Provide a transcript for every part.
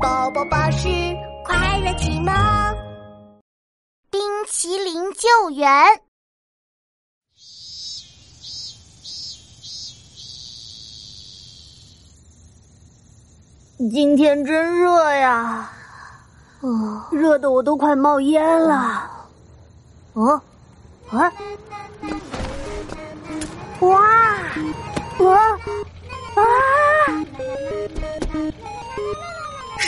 宝宝巴士快乐启蒙，冰淇淋救援。今天真热呀，哦，热的我都快冒烟了。哦，啊，哇，哇，啊！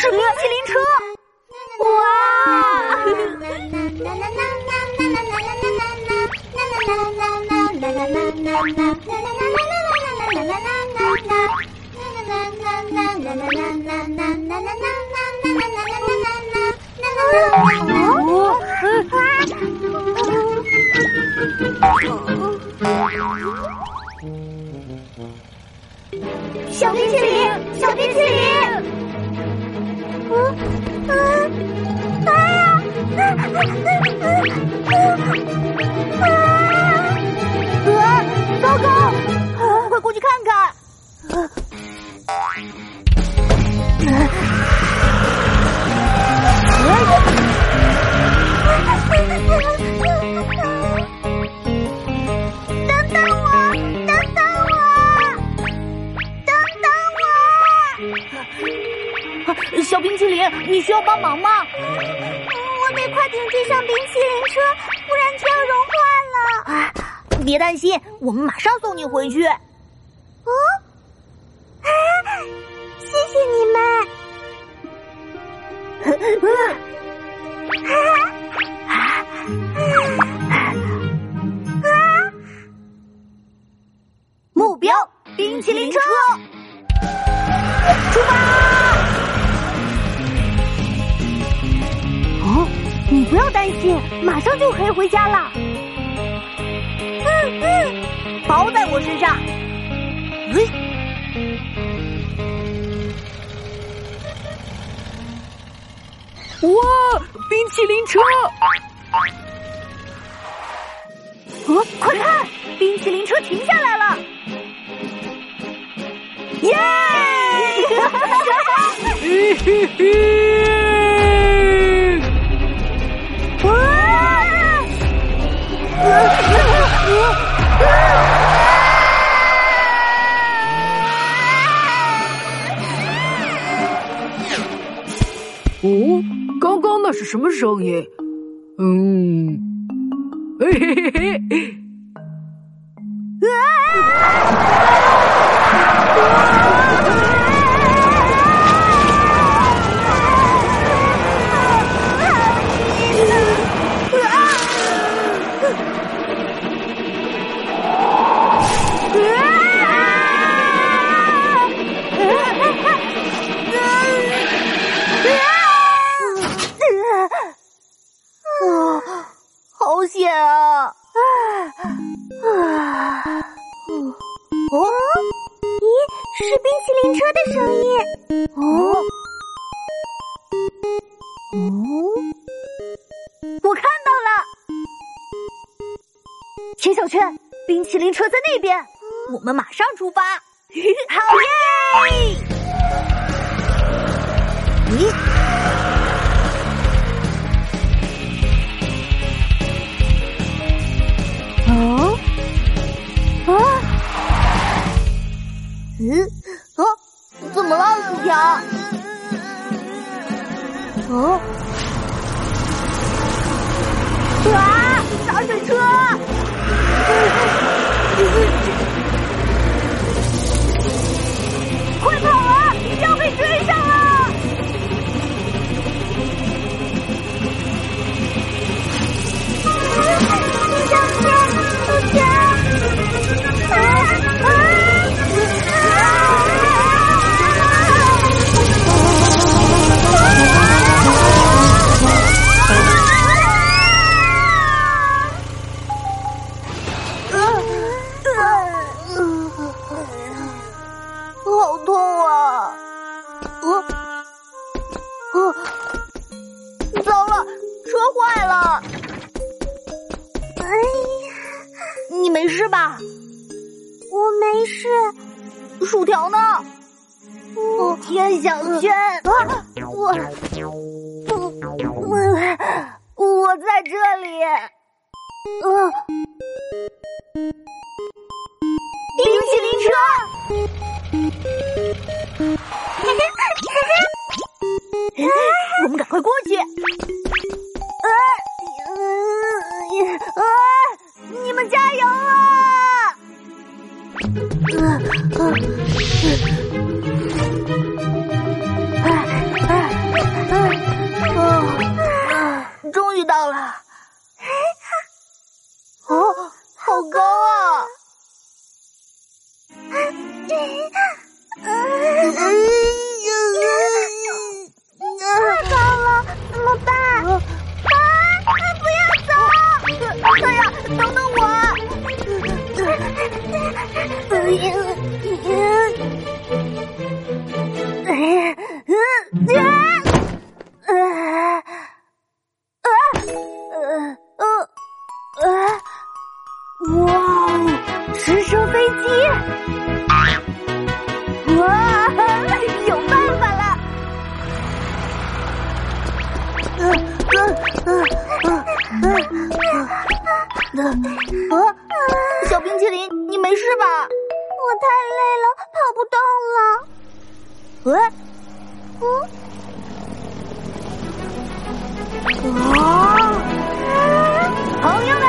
是冰淇淋车！哇！小冰淇淋，你需要帮忙吗？我得快点追上冰淇淋车，不然就要融化了。啊，别担心，我们马上送你回去。哦，目标，冰淇淋车，出发！哦你不要担心，马上就可以回家了。嗯嗯，包在我身上。哇，冰淇淋车！哦，快看，冰淇淋车停下来了！耶！嘿嘿嘿！哦，刚刚那是什么声音？嗯，嘿嘿嘿嘿。啊哦，哦，我看到了，田小圈，冰淇淋车在那边，我们马上出发。好耶！咦？哦？啊？嗯？怎么了，薯条？哦！啊！洒水车！快跑没事吧？我没事。薯条呢？天小圈，我我我在这里。嗯，冰淇淋车，呃，小冰淇淋，你没事吧？我太累了，跑不动了。呃，啊！朋友们，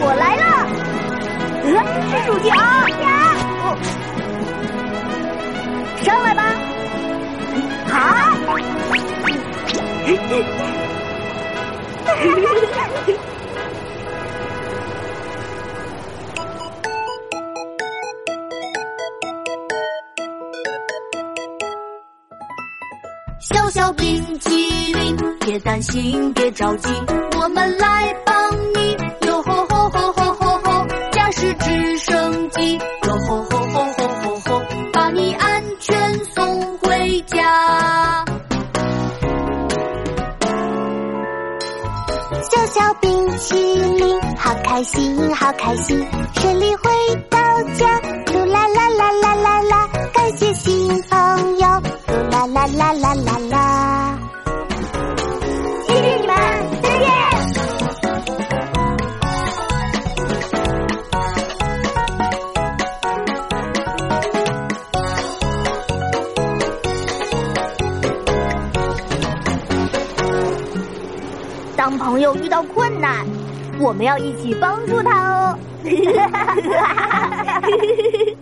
我来了！嗯，是薯条！上来吧！好。小小冰淇淋，别担心，别着急，我们来帮你。哟吼吼吼吼吼吼，驾驶直升机，哟吼吼吼吼吼好开心，好开心，顺利回到家。噜啦啦啦啦啦啦，感谢新朋友。噜啦啦啦啦啦啦，谢谢你们，再见。当朋友遇到困难，我们要一起帮助他哦。